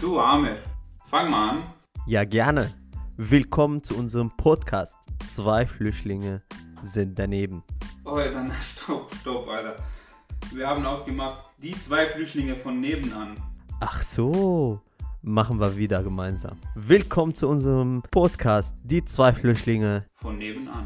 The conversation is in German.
Du Amir, fang mal an. Ja, gerne. Willkommen zu unserem Podcast. Zwei Flüchtlinge sind daneben. Oh, dann stopp, stopp, Alter. Wir haben ausgemacht, die zwei Flüchtlinge von nebenan. Ach so, machen wir wieder gemeinsam. Willkommen zu unserem Podcast. Die zwei Flüchtlinge Von nebenan.